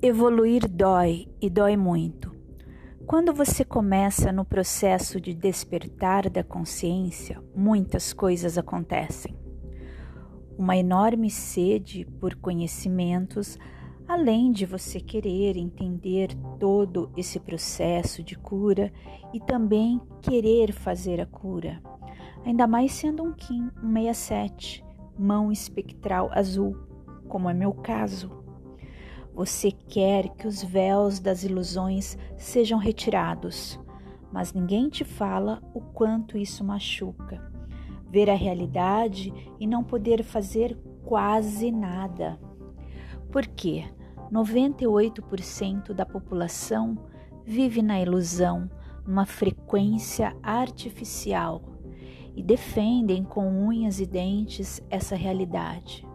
Evoluir dói e dói muito. Quando você começa no processo de despertar da consciência, muitas coisas acontecem. Uma enorme sede por conhecimentos, além de você querer entender todo esse processo de cura e também querer fazer a cura. Ainda mais sendo um Kim 167, mão espectral azul, como é meu caso. Você quer que os véus das ilusões sejam retirados, mas ninguém te fala o quanto isso machuca. Ver a realidade e não poder fazer quase nada. Por quê? 98% da população vive na ilusão, numa frequência artificial e defendem com unhas e dentes essa realidade.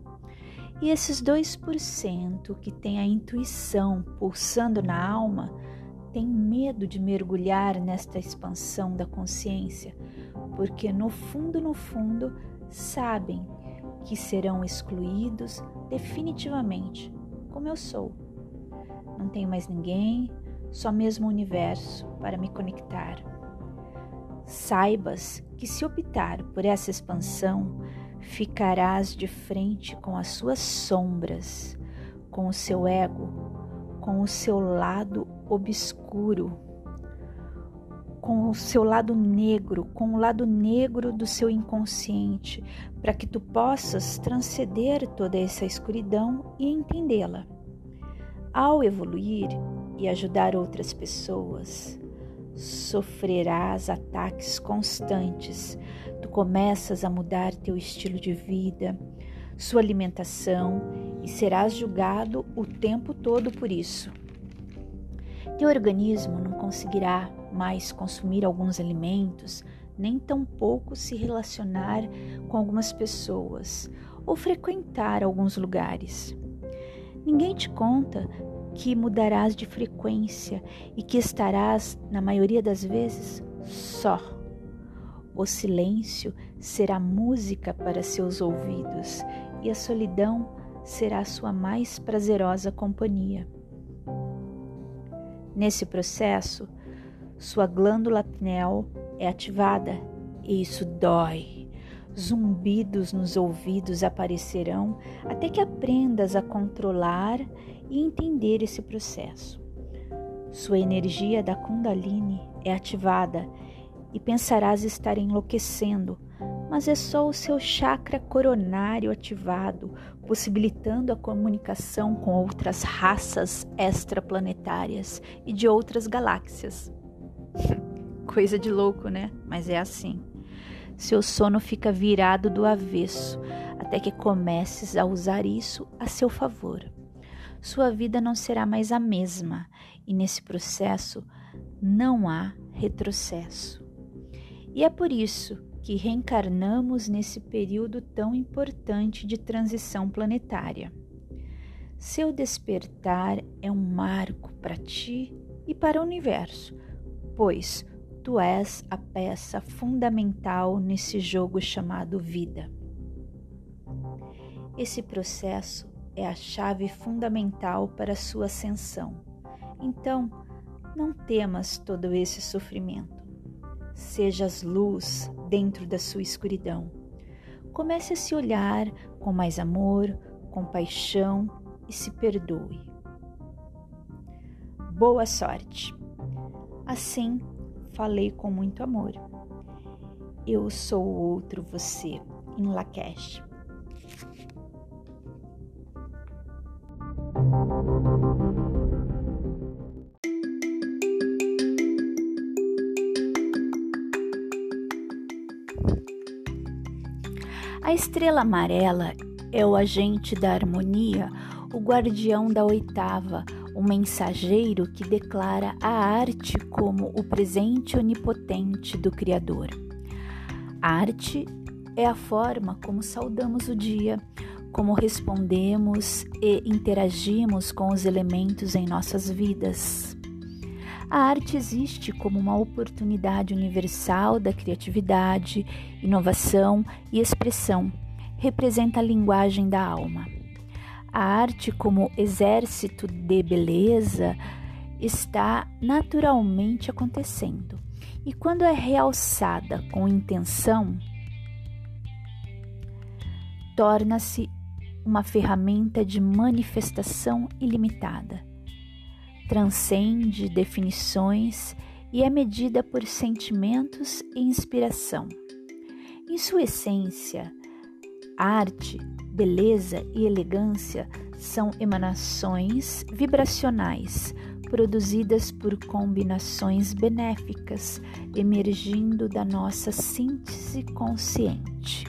E esses 2% que tem a intuição pulsando na alma têm medo de mergulhar nesta expansão da consciência, porque no fundo, no fundo, sabem que serão excluídos definitivamente, como eu sou. Não tenho mais ninguém, só mesmo o universo para me conectar. Saibas que se optar por essa expansão, ficarás de frente com as suas sombras, com o seu ego, com o seu lado obscuro, com o seu lado negro, com o lado negro do seu inconsciente, para que tu possas transcender toda essa escuridão e entendê-la. Ao evoluir e ajudar outras pessoas, sofrerás ataques constantes tu começas a mudar teu estilo de vida, sua alimentação e serás julgado o tempo todo por isso. Teu organismo não conseguirá mais consumir alguns alimentos, nem tampouco se relacionar com algumas pessoas ou frequentar alguns lugares. Ninguém te conta que mudarás de frequência e que estarás, na maioria das vezes, só. O silêncio será música para seus ouvidos e a solidão será sua mais prazerosa companhia. Nesse processo, sua glândula pineal é ativada e isso dói. Zumbidos nos ouvidos aparecerão até que aprendas a controlar e entender esse processo. Sua energia da Kundalini é ativada e pensarás estar enlouquecendo, mas é só o seu chakra coronário ativado, possibilitando a comunicação com outras raças extraplanetárias e de outras galáxias. Coisa de louco, né? Mas é assim. Seu sono fica virado do avesso até que comeces a usar isso a seu favor. Sua vida não será mais a mesma e nesse processo não há retrocesso. E é por isso que reencarnamos nesse período tão importante de transição planetária. Seu despertar é um marco para ti e para o universo, pois tu és a peça fundamental nesse jogo chamado vida. Esse processo é a chave fundamental para a sua ascensão. Então, não temas todo esse sofrimento sejas luz dentro da sua escuridão. Comece a se olhar com mais amor, compaixão e se perdoe. Boa sorte. Assim, falei com muito amor. Eu sou o outro você, em Lakesh. A estrela amarela é o agente da harmonia, o guardião da oitava, mensageiro que declara a arte como o presente onipotente do Criador. A arte é a forma como saudamos o dia, como respondemos e interagimos com os elementos em nossas vidas. A arte existe como uma oportunidade universal da criatividade, inovação e expressão. Representa a linguagem da alma. A arte, como exército de beleza, está naturalmente acontecendo. E quando é realçada com intenção, torna-se uma ferramenta de manifestação ilimitada. Transcende definições e é medida por sentimentos e inspiração. Em sua essência, arte, beleza e elegância são emanações vibracionais produzidas por combinações benéficas emergindo da nossa síntese consciente.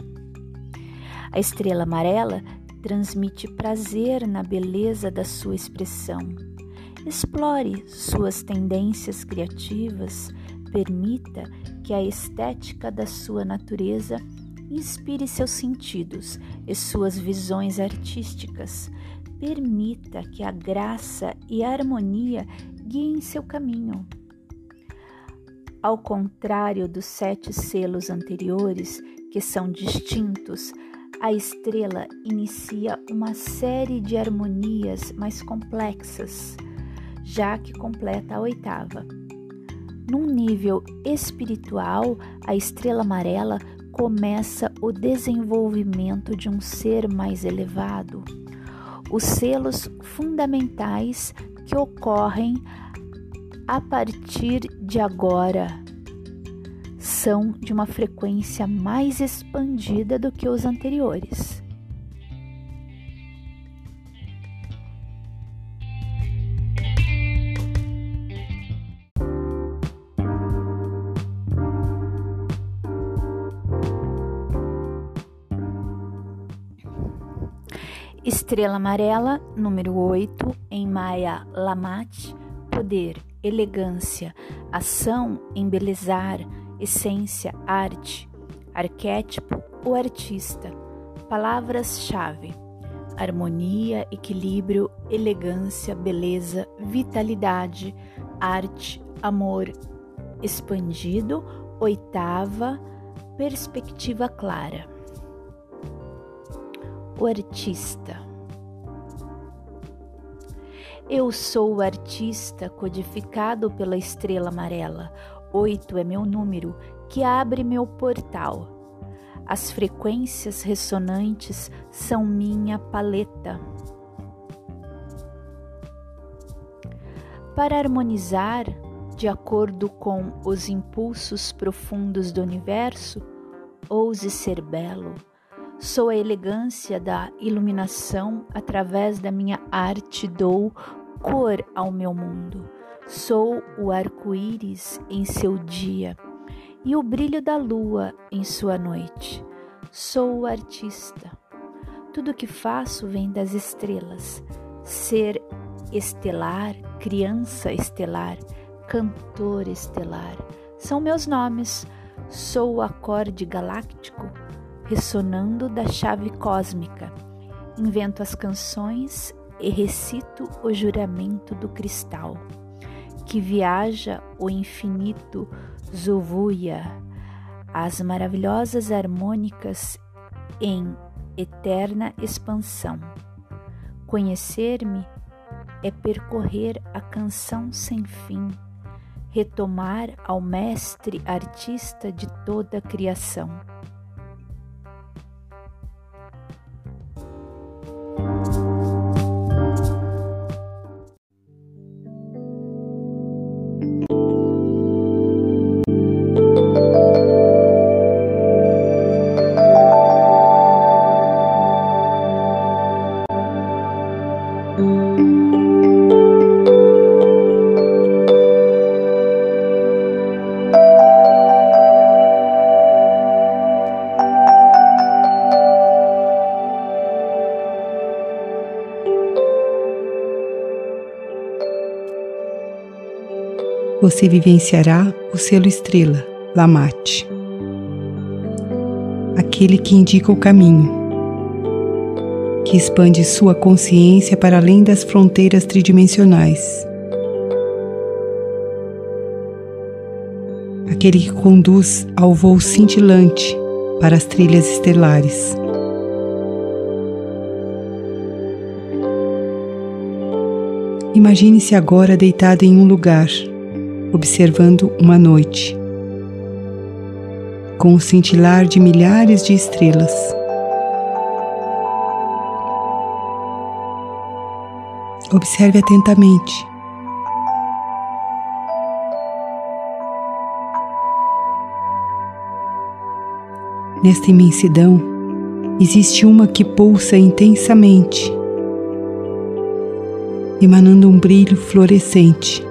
A estrela amarela transmite prazer na beleza da sua expressão. Explore suas tendências criativas, permita que a estética da sua natureza inspire seus sentidos e suas visões artísticas. Permita que a graça e a harmonia guiem seu caminho. Ao contrário dos sete selos anteriores, que são distintos, a estrela inicia uma série de harmonias mais complexas, já que completa a oitava. Num nível espiritual, a estrela amarela começa o desenvolvimento de um ser mais elevado. Os selos fundamentais que ocorrem a partir de agora são de uma frequência mais expandida do que os anteriores. Estrela amarela, número 8, em Maia Lamate, poder, elegância, ação, embelezar, essência, arte, arquétipo, o artista. Palavras-chave: harmonia, equilíbrio, elegância, beleza, vitalidade, arte, amor, expandido, oitava, perspectiva clara o artista. Eu sou o artista codificado pela estrela amarela. Oito é meu número que abre meu portal. As frequências ressonantes são minha paleta. Para harmonizar de acordo com os impulsos profundos do universo, ouse ser belo Sou a elegância da iluminação através da minha arte, dou cor ao meu mundo. Sou o arco-íris em seu dia e o brilho da lua em sua noite. Sou o artista. Tudo que faço vem das estrelas. Ser estelar, criança estelar, cantor estelar são meus nomes. Sou o acorde galáctico ressonando da chave cósmica. Invento as canções e recito o juramento do cristal, que viaja o infinito Zovuia, as maravilhosas harmônicas em eterna expansão. Conhecer-me é percorrer a canção sem fim, retomar ao mestre artista de toda a criação. Você vivenciará o selo estrela, Lamate, aquele que indica o caminho, que expande sua consciência para além das fronteiras tridimensionais, aquele que conduz ao voo cintilante para as trilhas estelares. Imagine-se agora deitado em um lugar, observando uma noite, com o cintilar de milhares de estrelas. Observe atentamente. Nesta imensidão, existe uma que pulsa intensamente emanando um brilho fluorescente.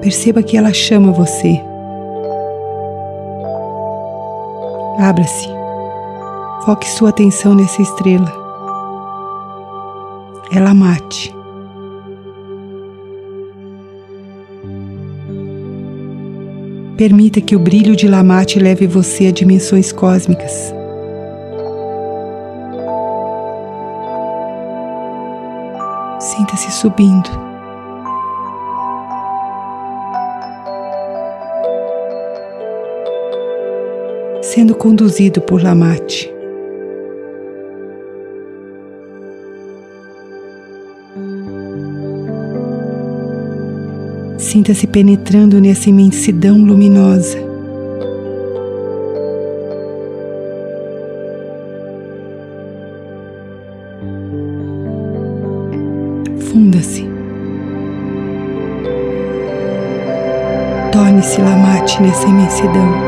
Perceba que ela chama você. Abra-se. Foque sua atenção nessa estrela. Ela mate. Permita que o brilho de Lamate leve você a dimensões cósmicas. Sinta-se subindo. Sendo conduzido por Lamate. Sinta-se penetrando nessa imensidão luminosa. Funda-se. Torne-se lamate nessa imensidão.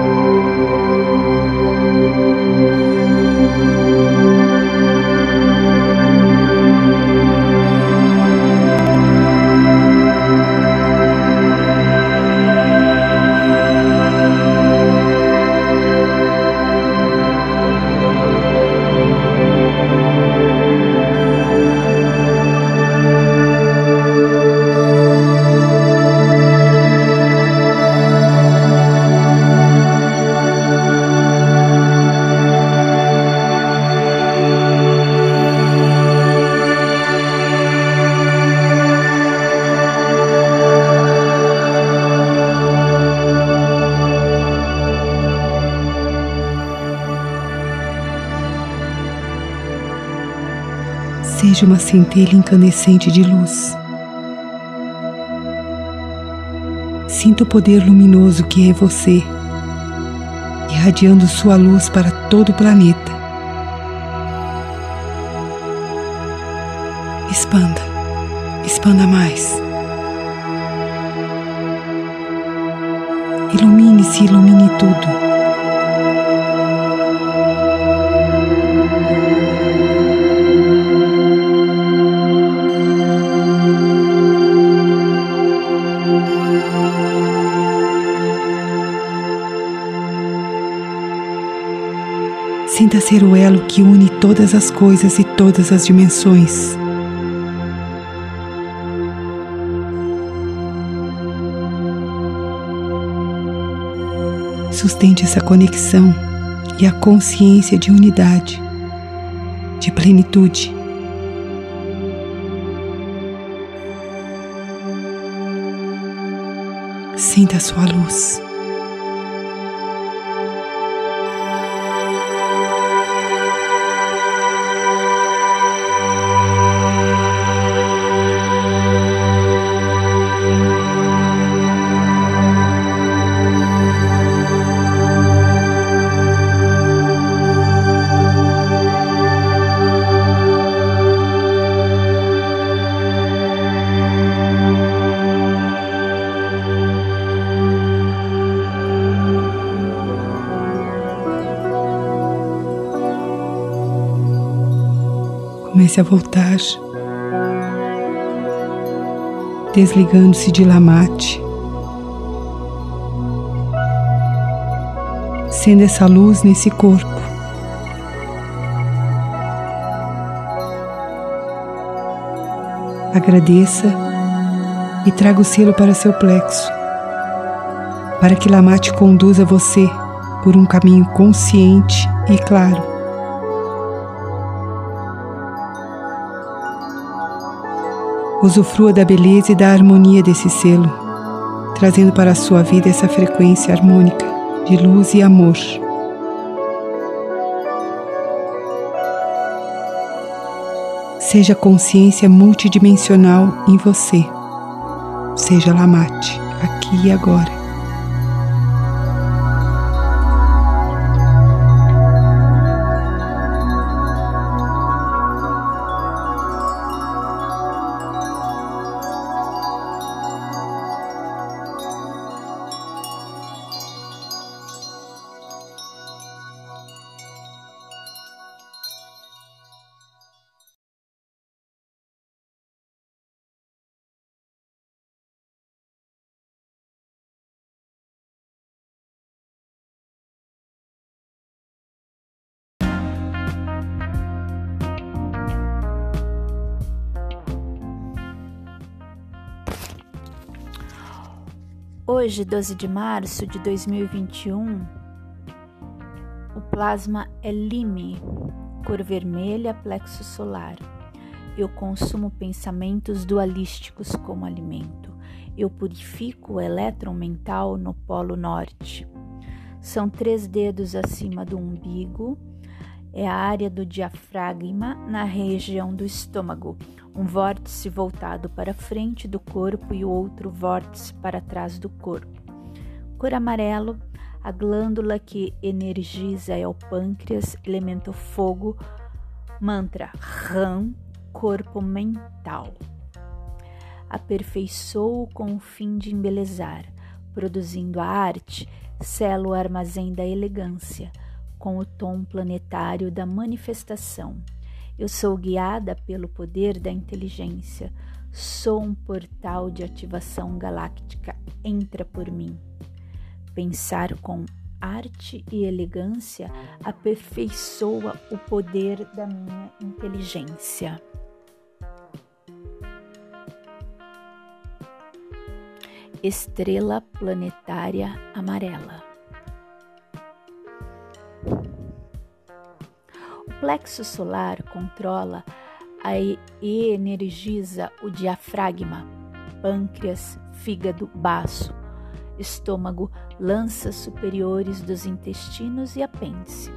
Seja uma centelha incandescente de luz. Sinta o poder luminoso que é você, irradiando sua luz para todo o planeta. Expanda, expanda mais. Ilumine-se, ilumine tudo. Sinta ser o elo que une todas as coisas e todas as dimensões. Sustente essa conexão e a consciência de unidade, de plenitude. Sinta a sua luz. A voltar, desligando-se de Lamate, sendo essa luz nesse corpo. Agradeça e traga o selo para seu plexo, para que Lamate conduza você por um caminho consciente e claro. Usufrua da beleza e da harmonia desse selo, trazendo para a sua vida essa frequência harmônica de luz e amor. seja consciência multidimensional em você. Seja Lamate, aqui e agora. Hoje, 12 de março de 2021, o plasma é Lime, cor vermelha, plexo solar. Eu consumo pensamentos dualísticos como alimento. Eu purifico o elétron mental no polo norte. São três dedos acima do umbigo. É a área do diafragma na região do estômago, um vórtice voltado para frente do corpo e o outro vórtice para trás do corpo. Cor amarelo, a glândula que energiza é o pâncreas, elemento fogo, mantra Ram, corpo mental. Aperfeiçoo com o fim de embelezar, produzindo a arte, selo o armazém da elegância, com o tom planetário da manifestação eu sou guiada pelo poder da inteligência. Sou um portal de ativação galáctica. Entra por mim. Pensar com arte e elegância aperfeiçoa o poder da minha inteligência. Estrela planetária amarela. Plexo solar controla e energiza o diafragma, pâncreas, fígado, baço, estômago, lanças superiores dos intestinos e apêndice.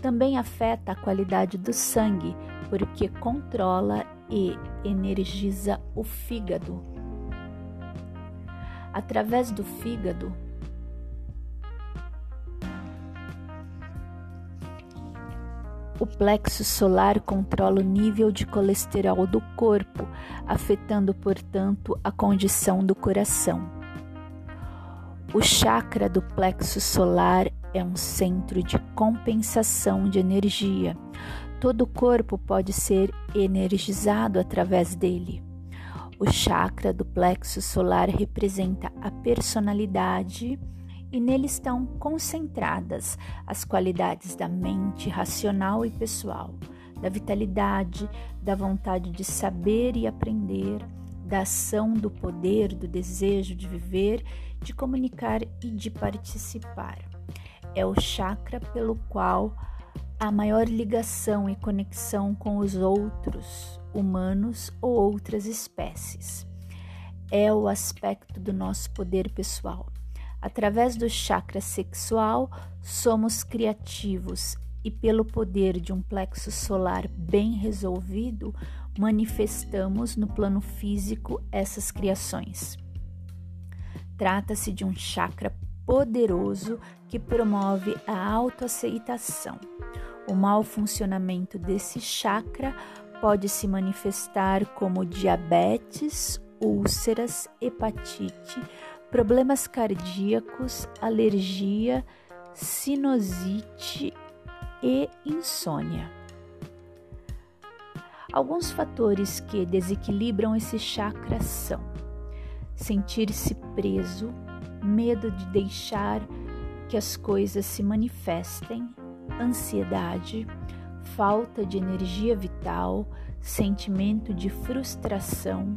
Também afeta a qualidade do sangue, porque controla e energiza o fígado. Através do fígado, O plexo solar controla o nível de colesterol do corpo, afetando, portanto, a condição do coração. O chakra do plexo solar é um centro de compensação de energia. Todo o corpo pode ser energizado através dele. O chakra do plexo solar representa a personalidade e nele estão concentradas as qualidades da mente racional e pessoal, da vitalidade, da vontade de saber e aprender, da ação, do poder, do desejo de viver, de comunicar e de participar. É o chakra pelo qual a maior ligação e conexão com os outros, humanos ou outras espécies. É o aspecto do nosso poder pessoal Através do chakra sexual, somos criativos e, pelo poder de um plexo solar bem resolvido, manifestamos no plano físico essas criações. Trata-se de um chakra poderoso que promove a autoaceitação. O mau funcionamento desse chakra pode se manifestar como diabetes, úlceras, hepatite, problemas cardíacos, alergia, sinusite e insônia. Alguns fatores que desequilibram esse chakra são sentir-se preso, medo de deixar que as coisas se manifestem, ansiedade, falta de energia vital, sentimento de frustração,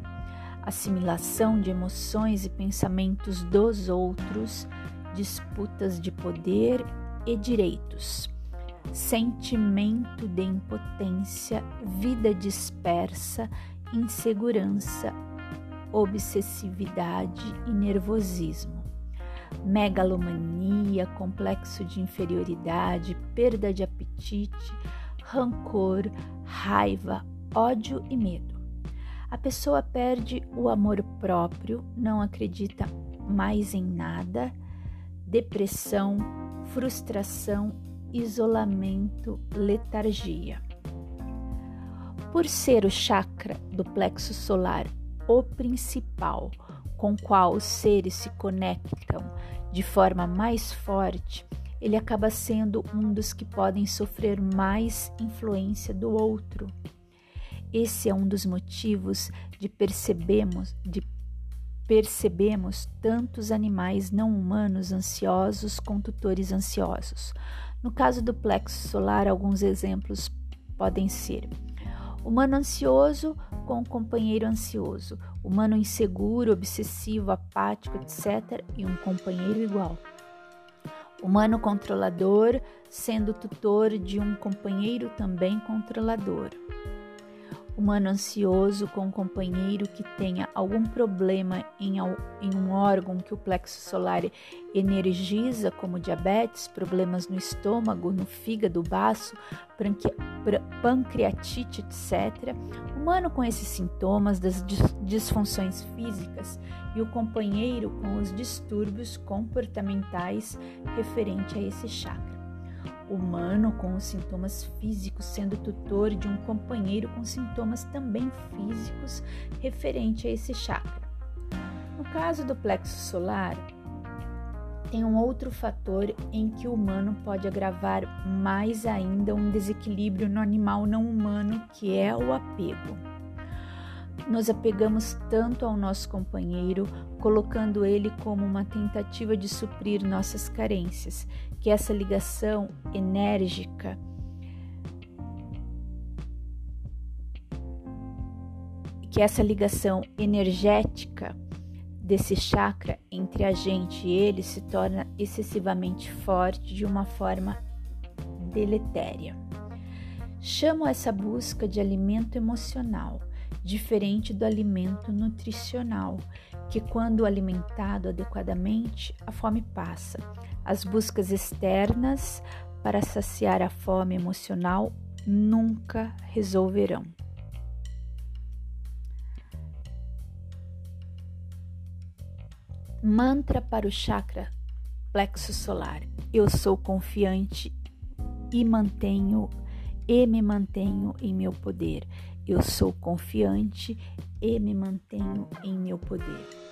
assimilação de emoções e pensamentos dos outros, disputas de poder e direitos, sentimento de impotência, vida dispersa, insegurança, obsessividade e nervosismo, megalomania, complexo de inferioridade, perda de apetite, rancor, raiva, ódio e medo. A pessoa perde o amor próprio, não acredita mais em nada, depressão, frustração, isolamento, letargia. Por ser o chakra do plexo solar o principal com qual os seres se conectam de forma mais forte, ele acaba sendo um dos que podem sofrer mais influência do outro. Esse é um dos motivos de percebemos, de percebemos tantos animais não humanos ansiosos com tutores ansiosos. No caso do plexo solar, alguns exemplos podem ser Humano ansioso com companheiro ansioso, humano inseguro, obsessivo, apático, etc., e um companheiro igual. Humano controlador, sendo tutor de um companheiro também controlador humano ansioso com um companheiro que tenha algum problema em, em, um órgão que o plexo solar energiza, como diabetes, problemas no estômago, no fígado, baço, pancreatite, etc. Humano com esses sintomas das disfunções físicas e o companheiro com os distúrbios comportamentais referente a esse chakra humano com os sintomas físicos, sendo tutor de um companheiro com sintomas também físicos referente a esse chakra. No caso do plexo solar, tem um outro fator em que o humano pode agravar mais ainda um desequilíbrio no animal não humano, que é o apego. Nos apegamos tanto ao nosso companheiro, colocando ele como uma tentativa de suprir nossas carências, que essa ligação enérgica que essa ligação energética desse chakra entre a gente e ele se torna excessivamente forte de uma forma deletéria. Chamo essa busca de alimento emocional diferente do alimento nutricional, que, quando alimentado adequadamente, a fome passa. As buscas externas para saciar a fome emocional nunca resolverão. Mantra para o chakra plexo solar. Eu sou confiante e mantenho e me mantenho em meu poder. Eu sou confiante e me mantenho em meu poder.